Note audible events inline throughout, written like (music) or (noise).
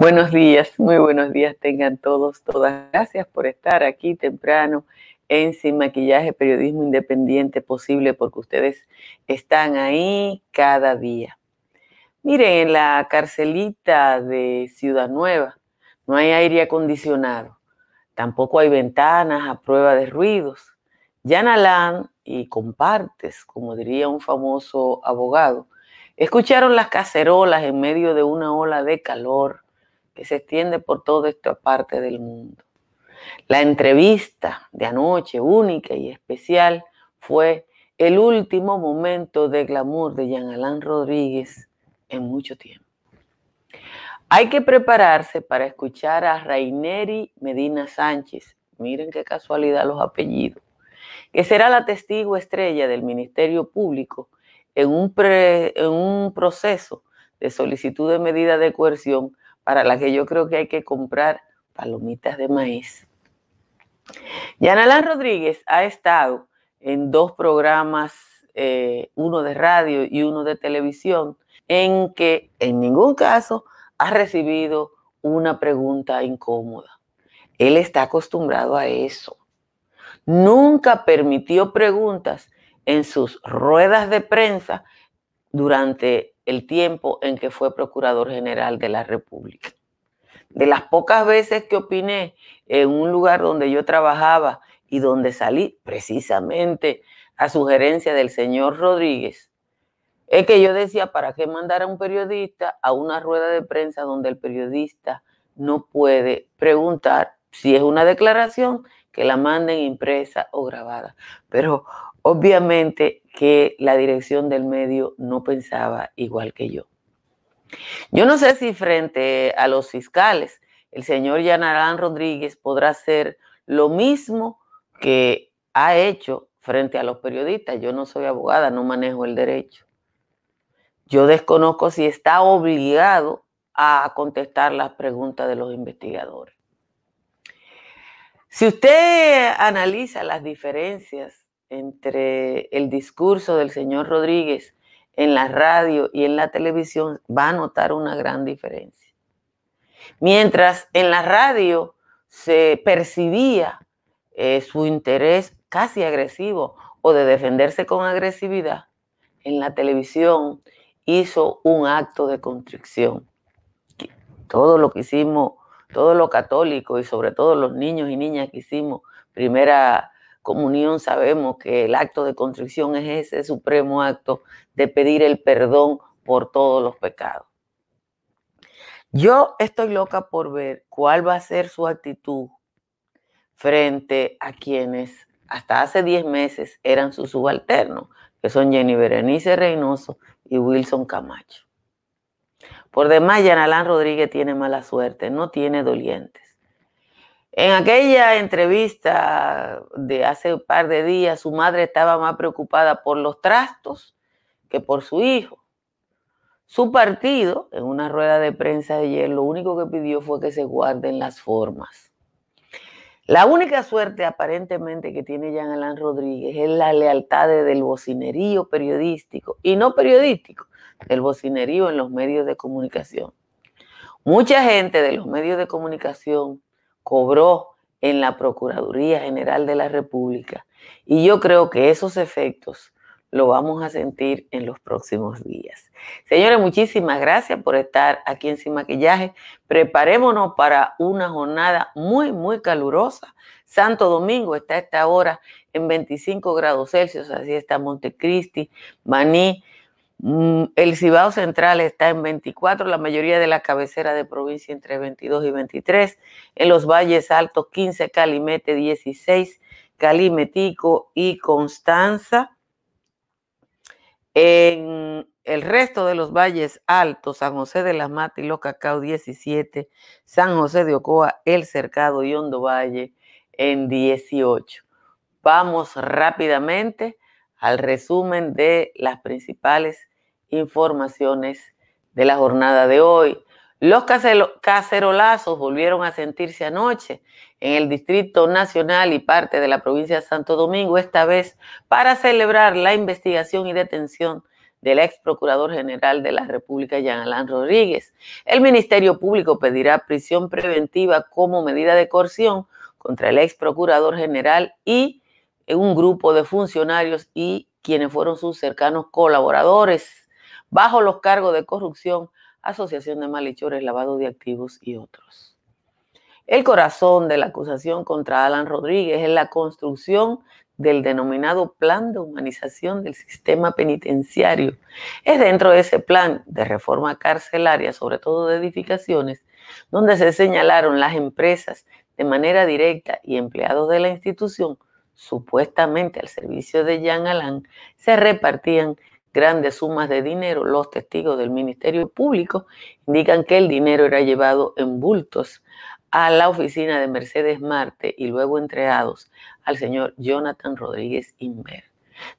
Buenos días, muy buenos días tengan todos, todas. Gracias por estar aquí temprano en Sin Maquillaje, Periodismo Independiente Posible, porque ustedes están ahí cada día. Miren, en la carcelita de Ciudad Nueva no hay aire acondicionado, tampoco hay ventanas a prueba de ruidos. Jan Alain y compartes, como diría un famoso abogado, escucharon las cacerolas en medio de una ola de calor que se extiende por toda esta parte del mundo. La entrevista de anoche, única y especial, fue el último momento de glamour de Jean Alain Rodríguez en mucho tiempo. Hay que prepararse para escuchar a Raineri Medina Sánchez. Miren qué casualidad los apellidos que será la testigo estrella del Ministerio Público en un, en un proceso de solicitud de medida de coerción para la que yo creo que hay que comprar palomitas de maíz. Yanalán Rodríguez ha estado en dos programas, eh, uno de radio y uno de televisión, en que en ningún caso ha recibido una pregunta incómoda. Él está acostumbrado a eso nunca permitió preguntas en sus ruedas de prensa durante el tiempo en que fue Procurador General de la República. De las pocas veces que opiné en un lugar donde yo trabajaba y donde salí precisamente a sugerencia del señor Rodríguez, es que yo decía, ¿para qué mandar a un periodista a una rueda de prensa donde el periodista no puede preguntar si es una declaración que la manden impresa o grabada. Pero obviamente que la dirección del medio no pensaba igual que yo. Yo no sé si frente a los fiscales el señor Yanarán Rodríguez podrá hacer lo mismo que ha hecho frente a los periodistas. Yo no soy abogada, no manejo el derecho. Yo desconozco si está obligado a contestar las preguntas de los investigadores. Si usted analiza las diferencias entre el discurso del señor Rodríguez en la radio y en la televisión, va a notar una gran diferencia. Mientras en la radio se percibía eh, su interés casi agresivo o de defenderse con agresividad, en la televisión hizo un acto de constricción. Todo lo que hicimos todo lo católico y sobre todo los niños y niñas que hicimos primera comunión, sabemos que el acto de contrición es ese supremo acto de pedir el perdón por todos los pecados. Yo estoy loca por ver cuál va a ser su actitud frente a quienes hasta hace 10 meses eran sus subalternos, que son Jenny Berenice Reynoso y Wilson Camacho. Por demás, Yanalán Rodríguez tiene mala suerte, no tiene dolientes. En aquella entrevista de hace un par de días, su madre estaba más preocupada por los trastos que por su hijo. Su partido, en una rueda de prensa de ayer, lo único que pidió fue que se guarden las formas. La única suerte aparentemente que tiene Jean Alain Rodríguez es la lealtad del bocinerío periodístico, y no periodístico, del bocinerío en los medios de comunicación. Mucha gente de los medios de comunicación cobró en la Procuraduría General de la República y yo creo que esos efectos lo vamos a sentir en los próximos días. Señores, muchísimas gracias por estar aquí en Sin Maquillaje. Preparémonos para una jornada muy, muy calurosa. Santo Domingo está a esta hora en 25 grados Celsius, así está Montecristi, Maní, el Cibao Central está en 24, la mayoría de la cabecera de provincia entre 22 y 23, en los valles altos 15, Calimete 16, Calimetico y Constanza en el resto de los valles altos, San José de las Matas y Los Cacao 17, San José de Ocoa, El Cercado y Hondo Valle en 18. Vamos rápidamente al resumen de las principales informaciones de la jornada de hoy. Los cacerolazos volvieron a sentirse anoche en el Distrito Nacional y parte de la provincia de Santo Domingo, esta vez para celebrar la investigación y detención del ex procurador general de la República, Jean Alain Rodríguez. El Ministerio Público pedirá prisión preventiva como medida de coerción contra el ex procurador general y un grupo de funcionarios y quienes fueron sus cercanos colaboradores bajo los cargos de corrupción asociación de malhechores, lavado de activos y otros. El corazón de la acusación contra Alan Rodríguez es la construcción del denominado Plan de Humanización del Sistema Penitenciario. Es dentro de ese plan de reforma carcelaria, sobre todo de edificaciones, donde se señalaron las empresas de manera directa y empleados de la institución, supuestamente al servicio de Jean Alain, se repartían grandes sumas de dinero. Los testigos del Ministerio Público indican que el dinero era llevado en bultos a la oficina de Mercedes Marte y luego entregados al señor Jonathan Rodríguez Inver.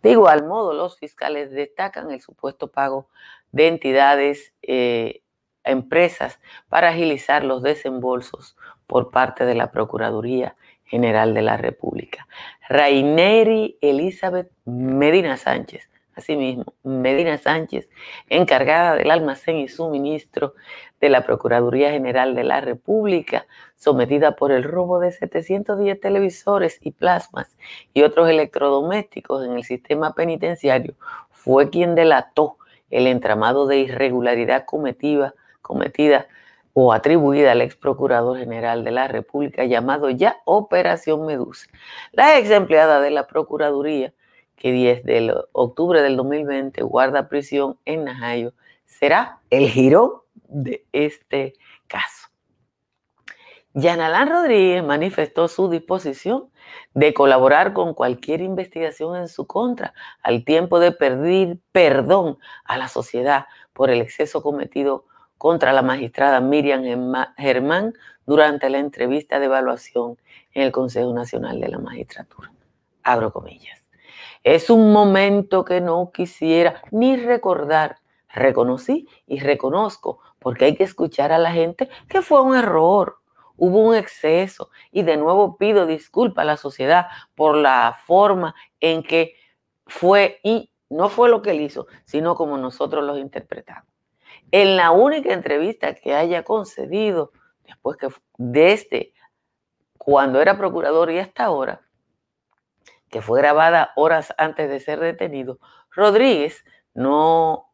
De igual modo, los fiscales destacan el supuesto pago de entidades, eh, empresas, para agilizar los desembolsos por parte de la Procuraduría General de la República. Raineri Elizabeth Medina Sánchez Asimismo, Medina Sánchez, encargada del almacén y suministro de la Procuraduría General de la República, sometida por el robo de 710 televisores y plasmas y otros electrodomésticos en el sistema penitenciario, fue quien delató el entramado de irregularidad cometida, cometida o atribuida al ex procurador general de la República llamado ya Operación Medusa. La ex empleada de la Procuraduría que desde octubre del 2020 guarda prisión en Najayo, será el giro de este caso. Yanalán Rodríguez manifestó su disposición de colaborar con cualquier investigación en su contra, al tiempo de pedir perdón a la sociedad por el exceso cometido contra la magistrada Miriam Germán durante la entrevista de evaluación en el Consejo Nacional de la Magistratura. Abro comillas. Es un momento que no quisiera ni recordar. Reconocí y reconozco, porque hay que escuchar a la gente que fue un error, hubo un exceso y de nuevo pido disculpas a la sociedad por la forma en que fue y no fue lo que él hizo, sino como nosotros los interpretamos. En la única entrevista que haya concedido después que desde cuando era procurador y hasta ahora, que fue grabada horas antes de ser detenido, Rodríguez no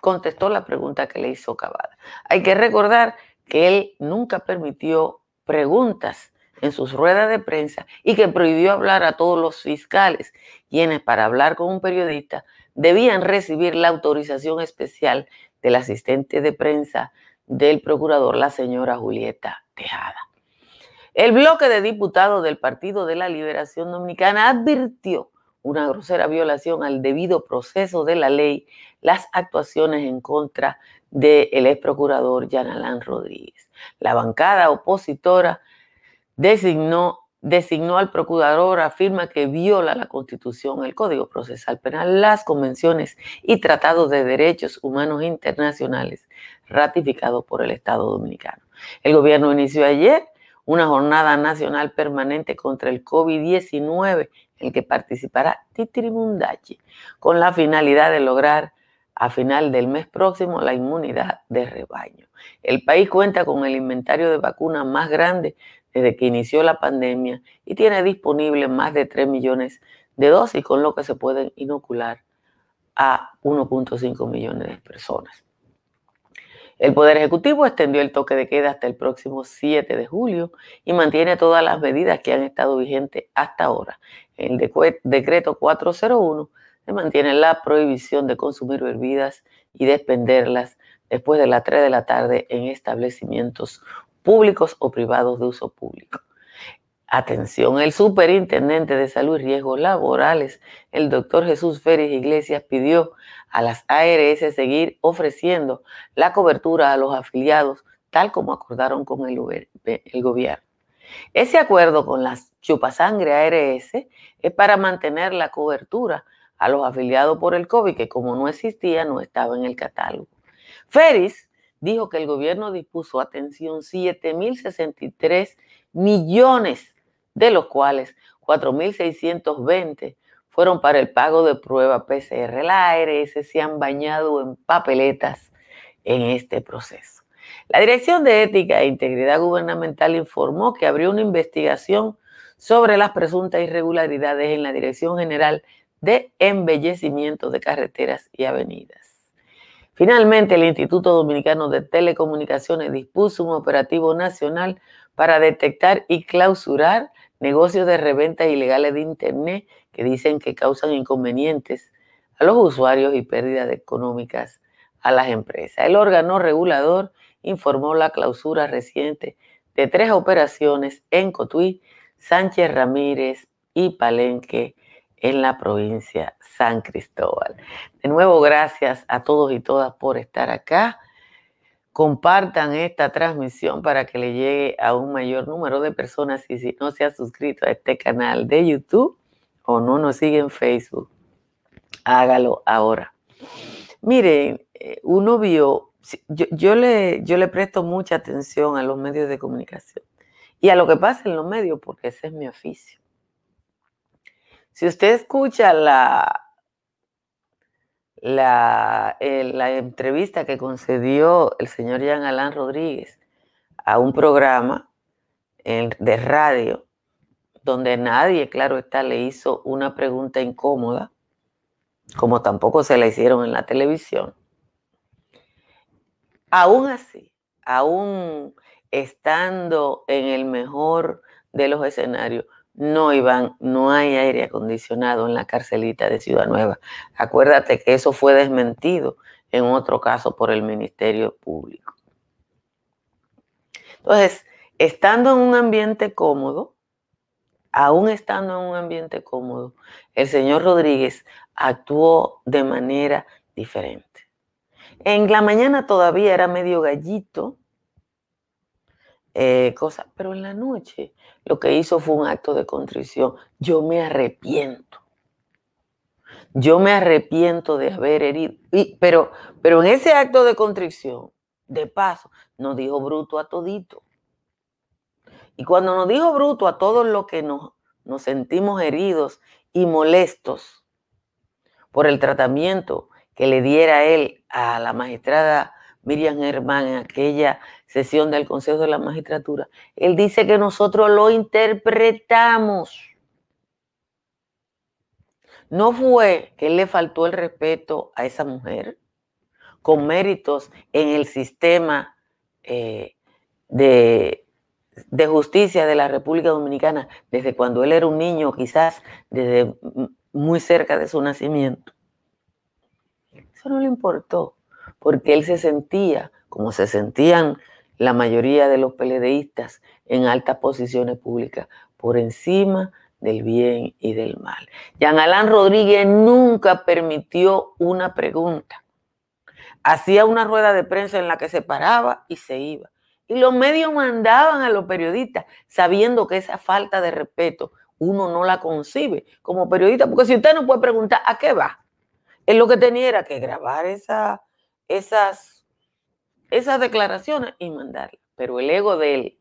contestó la pregunta que le hizo Cavada. Hay que recordar que él nunca permitió preguntas en sus ruedas de prensa y que prohibió hablar a todos los fiscales, quienes para hablar con un periodista debían recibir la autorización especial del asistente de prensa del procurador, la señora Julieta Tejada. El bloque de diputados del Partido de la Liberación Dominicana advirtió una grosera violación al debido proceso de la ley las actuaciones en contra del ex procurador Yanalán Rodríguez. La bancada opositora designó, designó al procurador, afirma que viola la Constitución, el Código Procesal Penal, las convenciones y tratados de derechos humanos internacionales ratificados por el Estado Dominicano. El gobierno inició ayer una jornada nacional permanente contra el COVID-19 en el que participará Titirimundachi, con la finalidad de lograr a final del mes próximo la inmunidad de rebaño. El país cuenta con el inventario de vacunas más grande desde que inició la pandemia y tiene disponible más de 3 millones de dosis, con lo que se pueden inocular a 1.5 millones de personas. El Poder Ejecutivo extendió el toque de queda hasta el próximo 7 de julio y mantiene todas las medidas que han estado vigentes hasta ahora. En el decreto 401 se mantiene la prohibición de consumir bebidas y de expenderlas después de las 3 de la tarde en establecimientos públicos o privados de uso público. Atención, el superintendente de salud y riesgos laborales, el doctor Jesús Férez Iglesias, pidió a las ARS seguir ofreciendo la cobertura a los afiliados, tal como acordaron con el, gobierno. Ese acuerdo con las chupasangre ARS es para mantener la cobertura a los afiliados por el COVID, que como no existía, no estaba en el catálogo. Férez dijo que el gobierno dispuso, atención, 7.063 millones de los cuales 4.620 fueron para el pago de prueba PCR. La ARS se han bañado en papeletas en este proceso. La Dirección de Ética e Integridad Gubernamental informó que abrió una investigación sobre las presuntas irregularidades en la Dirección General de Embellecimiento de Carreteras y Avenidas. Finalmente, el Instituto Dominicano de Telecomunicaciones dispuso un operativo nacional para detectar y clausurar negocios de reventa ilegales de Internet que dicen que causan inconvenientes a los usuarios y pérdidas económicas a las empresas. El órgano regulador informó la clausura reciente de tres operaciones en Cotuí, Sánchez Ramírez y Palenque en la provincia San Cristóbal. De nuevo, gracias a todos y todas por estar acá compartan esta transmisión para que le llegue a un mayor número de personas y si no se ha suscrito a este canal de YouTube o no nos sigue en Facebook, hágalo ahora. Miren, eh, uno vio, yo, le, yo le presto mucha atención a los medios de comunicación y a lo que pasa en los medios porque ese es mi oficio. Si usted escucha la, la, la, entrevista que concedió el señor Jean Alain Rodríguez a un programa de radio donde nadie, claro está, le hizo una pregunta incómoda, como tampoco se la hicieron en la televisión. Aún así, aún estando en el mejor de los escenarios, no, Iván, no hay aire acondicionado en la carcelita de Ciudad Nueva. Acuérdate que eso fue desmentido en otro caso por el Ministerio Público. Entonces, estando en un ambiente cómodo, aún estando en un ambiente cómodo, el señor Rodríguez actuó de manera diferente. En la mañana todavía era medio gallito, eh, cosas, pero en la noche lo que hizo fue un acto de contrición. Yo me arrepiento. Yo me arrepiento de haber herido. pero, pero en ese acto de contrición, de paso, nos dijo bruto a todito. Y cuando nos dijo bruto a todos los que nos, nos sentimos heridos y molestos por el tratamiento que le diera él a la magistrada Miriam Germán en aquella sesión del Consejo de la Magistratura, él dice que nosotros lo interpretamos. No fue que él le faltó el respeto a esa mujer con méritos en el sistema eh, de, de justicia de la República Dominicana desde cuando él era un niño, quizás desde muy cerca de su nacimiento. Eso no le importó, porque él se sentía como se sentían la mayoría de los peledeístas en altas posiciones públicas, por encima del bien y del mal. Jean Alain Rodríguez nunca permitió una pregunta. Hacía una rueda de prensa en la que se paraba y se iba. Y los medios mandaban a los periodistas sabiendo que esa falta de respeto uno no la concibe como periodista, porque si usted no puede preguntar a qué va, él lo que tenía era que grabar esa, esas esas declaraciones y mandarlas. Pero el ego de él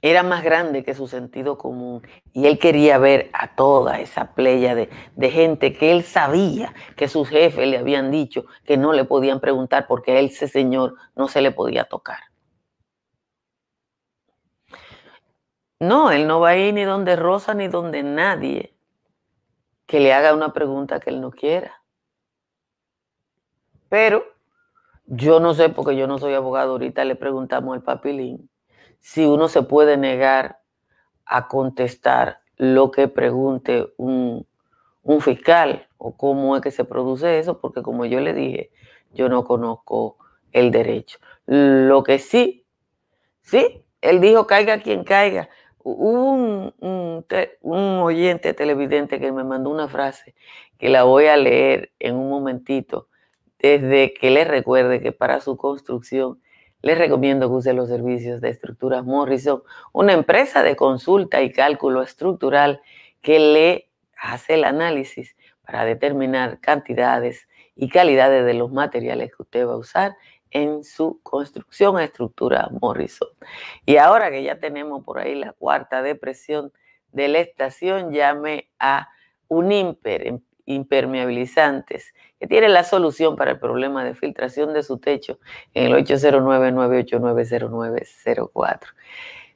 era más grande que su sentido común y él quería ver a toda esa playa de, de, gente que él sabía que sus jefes le habían dicho que no le podían preguntar porque a él, ese señor, no se le podía tocar. No, él no va a ir ni donde Rosa ni donde nadie que le haga una pregunta que él no quiera. Pero yo no sé, porque yo no soy abogado, ahorita le preguntamos al papilín si uno se puede negar a contestar lo que pregunte un, un fiscal o cómo es que se produce eso, porque como yo le dije, yo no conozco el derecho. Lo que sí, sí, él dijo, caiga quien caiga. Hubo un, un, oyente televidente que me mandó una frase que la voy a leer en un momentito, desde que le recuerde que para su construcción les recomiendo que use los servicios de estructuras Morrison, una empresa de consulta y cálculo estructural que le hace el análisis para determinar cantidades y calidades de los materiales que usted va a usar en su construcción a estructura Morrison. Y ahora que ya tenemos por ahí la cuarta depresión de la estación, llame a un imper, impermeabilizantes, que tiene la solución para el problema de filtración de su techo en el 809-989-0904.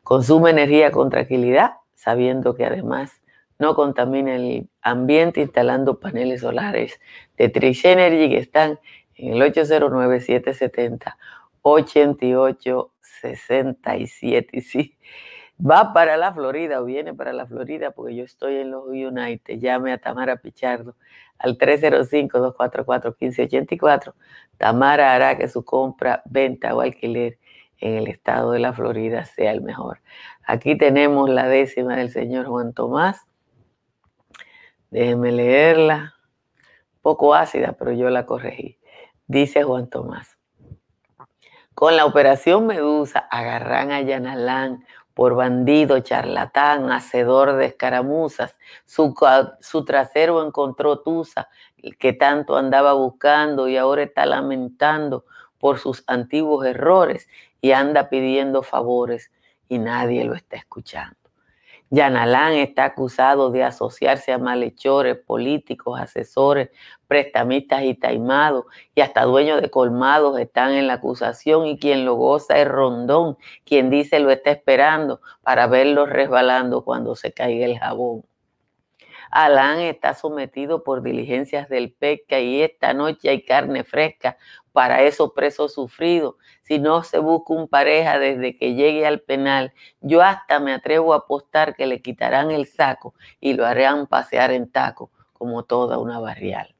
Consume energía con tranquilidad, sabiendo que además no contamina el ambiente instalando paneles solares de Trish Energy que están en el 809-770-8867. Y sí, va para la Florida o viene para la Florida, porque yo estoy en los United, llame a Tamara Pichardo al 305-244-1584. Tamara hará que su compra, venta o alquiler en el estado de la Florida sea el mejor. Aquí tenemos la décima del señor Juan Tomás. Déjeme leerla. Poco ácida, pero yo la corregí. Dice Juan Tomás. Con la operación Medusa agarran a Yanalán por bandido, charlatán, hacedor de escaramuzas. Su, su trasero encontró Tusa, que tanto andaba buscando y ahora está lamentando por sus antiguos errores y anda pidiendo favores y nadie lo está escuchando. Yanalán está acusado de asociarse a malhechores, políticos, asesores, prestamistas y taimados, y hasta dueños de colmados están en la acusación, y quien lo goza es Rondón, quien dice lo está esperando para verlo resbalando cuando se caiga el jabón. Alán está sometido por diligencias del PECA y esta noche hay carne fresca para esos presos sufridos. Si no se busca un pareja desde que llegue al penal, yo hasta me atrevo a apostar que le quitarán el saco y lo harán pasear en taco como toda una barrial.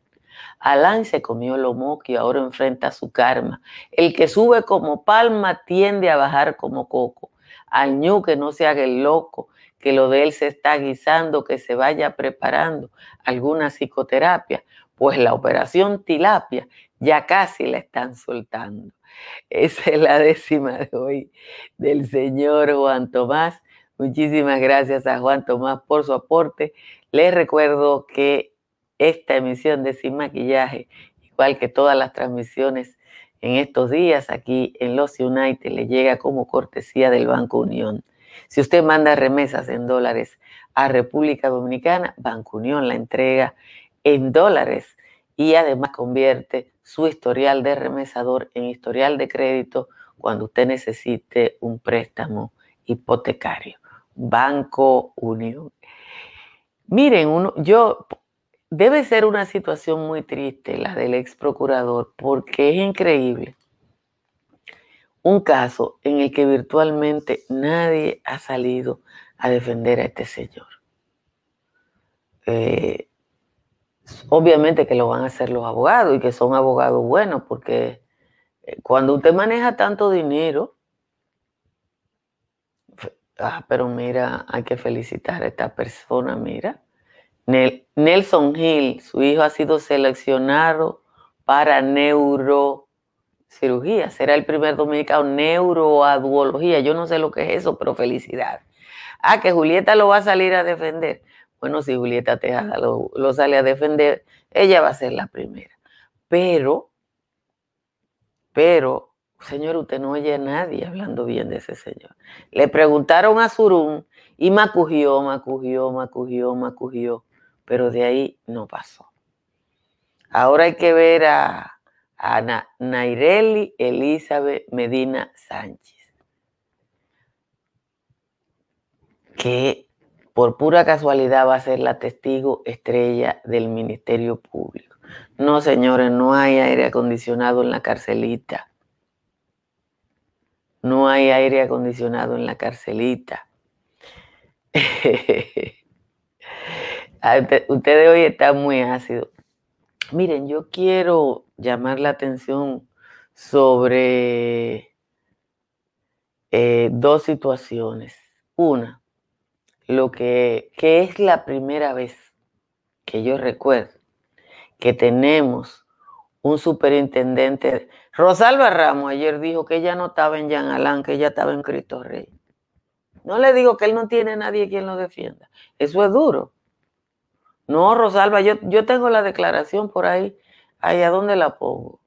Alán se comió lo moquio, ahora enfrenta su karma. El que sube como palma tiende a bajar como coco. Al ñu que no se haga el loco, que lo de él se está guisando, que se vaya preparando alguna psicoterapia, pues la operación tilapia ya casi la están soltando. Esa es la décima de hoy del señor Juan Tomás. Muchísimas gracias a Juan Tomás por su aporte. Les recuerdo que esta emisión de Sin Maquillaje, igual que todas las transmisiones en estos días aquí en Los United, le llega como cortesía del Banco Unión. Si usted manda remesas en dólares a República Dominicana, Banco Unión la entrega en dólares y además convierte su historial de remesador en historial de crédito cuando usted necesite un préstamo hipotecario. Banco Unión. Miren, uno, yo debe ser una situación muy triste la del ex procurador porque es increíble un caso en el que virtualmente nadie ha salido a defender a este señor. Eh, obviamente que lo van a hacer los abogados y que son abogados buenos, porque eh, cuando usted maneja tanto dinero, ah, pero mira, hay que felicitar a esta persona, mira. Nelson Hill, su hijo ha sido seleccionado para neuro cirugía. Será el primer dominicano neuroaduología. Yo no sé lo que es eso, pero felicidad. Ah, que Julieta lo va a salir a defender. Bueno, si Julieta Tejada lo, lo sale a defender, ella va a ser la primera. Pero, pero, señor, usted no oye a nadie hablando bien de ese señor. Le preguntaron a Surún y macugió, macugió, macugió, macugió, pero de ahí no pasó. Ahora hay que ver a, Ana Naireli Elizabeth Medina Sánchez, que por pura casualidad va a ser la testigo estrella del Ministerio Público. No, señores, no hay aire acondicionado en la carcelita. No hay aire acondicionado en la carcelita. (laughs) Ustedes hoy están muy ácidos. Miren, yo quiero llamar la atención sobre eh, dos situaciones. Una, lo que, que es la primera vez que yo recuerdo que tenemos un superintendente. Rosalba Ramos ayer dijo que ella no estaba en Jean Alain, que ella estaba en Cristo Rey. No le digo que él no tiene nadie quien lo defienda. Eso es duro. No, Rosalba, yo, yo tengo la declaración por ahí. Ahí, ¿a dónde la pongo?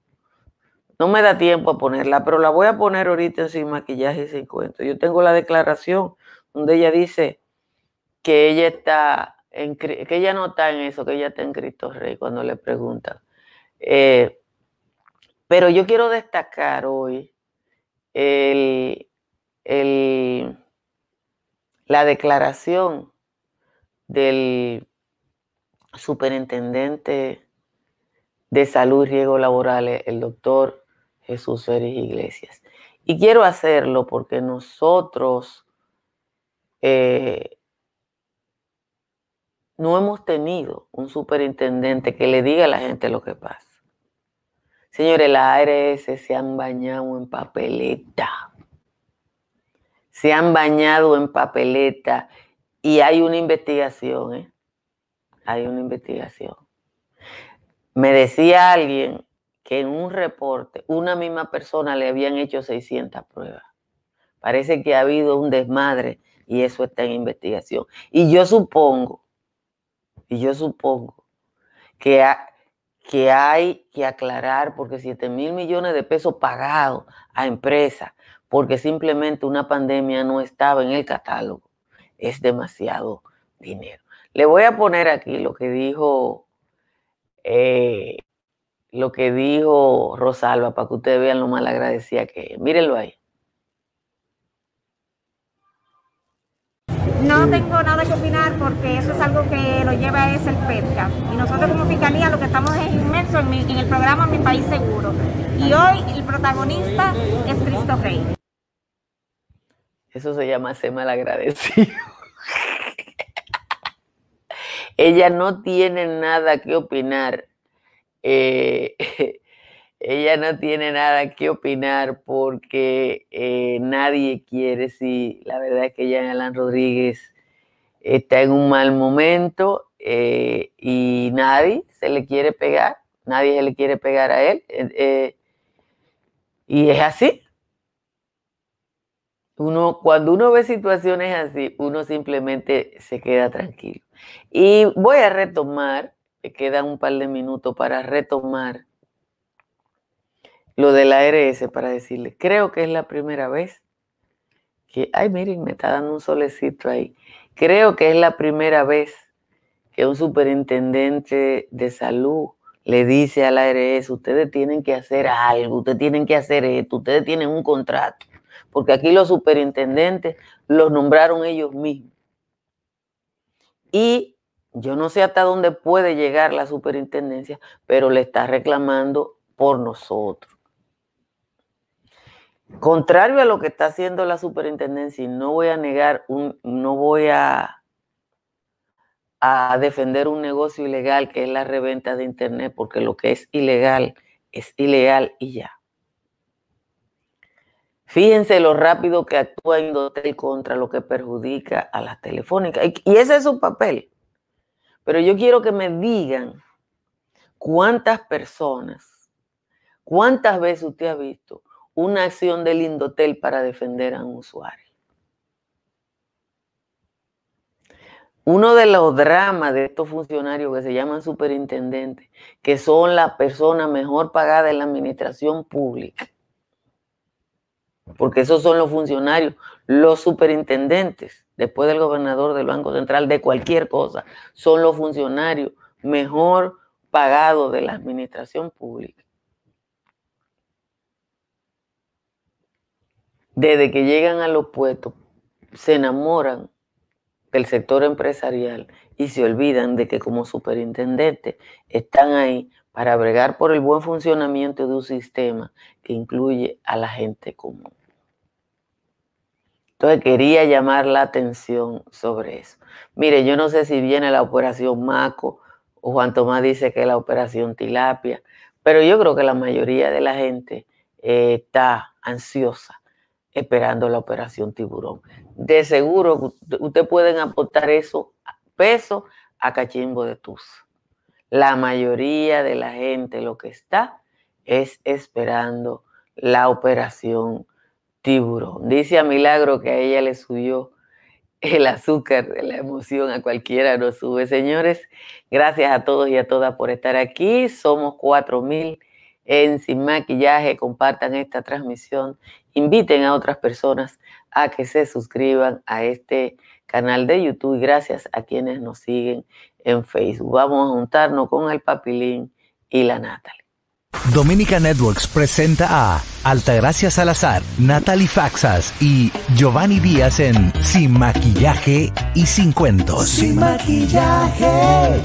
No me da tiempo a ponerla, pero la voy a poner ahorita sin maquillaje y sin cuento. Yo tengo la declaración donde ella dice que ella está en, que ella no está en eso, que ella está en Cristo Rey cuando le preguntan. Eh, pero yo quiero destacar hoy el, el, la declaración del superintendente de salud y riesgos laborales, el doctor Jesús Félix Iglesias. Y quiero hacerlo porque nosotros eh, no hemos tenido un superintendente que le diga a la gente lo que pasa. Señores, la ARS se han bañado en papeleta. Se han bañado en papeleta y hay una investigación, ¿eh? Hay una investigación. Me decía alguien que en un reporte una misma persona le habían hecho 600 pruebas. Parece que ha habido un desmadre y eso está en investigación. Y yo supongo, y yo supongo que, que hay que aclarar porque 7 mil millones de pesos pagados a empresas porque simplemente una pandemia no estaba en el catálogo es demasiado dinero. Le voy a poner aquí lo que dijo eh, lo que dijo Rosalba para que ustedes vean lo mal agradecida que es. Mírenlo ahí. No tengo nada que opinar porque eso es algo que lo lleva es el PETCA. Y nosotros como Fiscalía lo que estamos es inmersos en, en el programa Mi País Seguro. Y hoy el protagonista es Cristo Rey. Eso se llama ser mal agradecido. Ella no tiene nada que opinar eh, (laughs) ella no tiene nada que opinar porque eh, nadie quiere, si la verdad es que Jean Alan Rodríguez está en un mal momento eh, y nadie se le quiere pegar, nadie se le quiere pegar a él. y es así. Uno, cuando uno ve situaciones así, uno simplemente se queda tranquilo. Y voy a retomar quedan un par de minutos para retomar lo de la ARS para decirle, creo que es la primera vez que, ay, miren, me está dando un solecito ahí. Creo que es la primera vez que un superintendente de salud le dice a la ARS, ustedes tienen que hacer algo, ustedes tienen que hacer esto, ustedes tienen un contrato, porque aquí los superintendentes los nombraron ellos mismos. Y yo no sé hasta dónde puede llegar la superintendencia, pero le está reclamando por nosotros. Contrario a lo que está haciendo la superintendencia, y no voy a negar, un, no voy a, a defender un negocio ilegal que es la reventa de Internet, porque lo que es ilegal es ilegal y ya. Fíjense lo rápido que actúa Indotel contra lo que perjudica a las telefónicas. Y ese es su papel. Pero yo quiero que me digan cuántas personas, cuántas veces usted ha visto una acción del Indotel para defender a un usuario. Uno de los dramas de estos funcionarios que se llaman superintendentes, que son la persona mejor pagada en la administración pública, porque esos son los funcionarios, los superintendentes después del gobernador del Banco Central, de cualquier cosa, son los funcionarios mejor pagados de la administración pública. Desde que llegan a los puestos, se enamoran del sector empresarial y se olvidan de que como superintendentes están ahí para bregar por el buen funcionamiento de un sistema que incluye a la gente común. Entonces quería llamar la atención sobre eso. Mire, yo no sé si viene la operación Maco o Juan Tomás dice que es la operación Tilapia, pero yo creo que la mayoría de la gente eh, está ansiosa esperando la operación tiburón. De seguro ustedes pueden aportar eso peso a cachimbo de tus. La mayoría de la gente lo que está es esperando la operación tiburón. Dice a Milagro que a ella le subió el azúcar de la emoción, a cualquiera nos sube. Señores, gracias a todos y a todas por estar aquí. Somos cuatro mil en Sin Maquillaje. Compartan esta transmisión. Inviten a otras personas a que se suscriban a este canal de YouTube. Gracias a quienes nos siguen en Facebook. Vamos a juntarnos con el Papilín y la Natalie. Dominica Networks presenta a Altagracia Salazar, Natalie Faxas y Giovanni Díaz en Sin Maquillaje y Sin Cuentos. Sin Maquillaje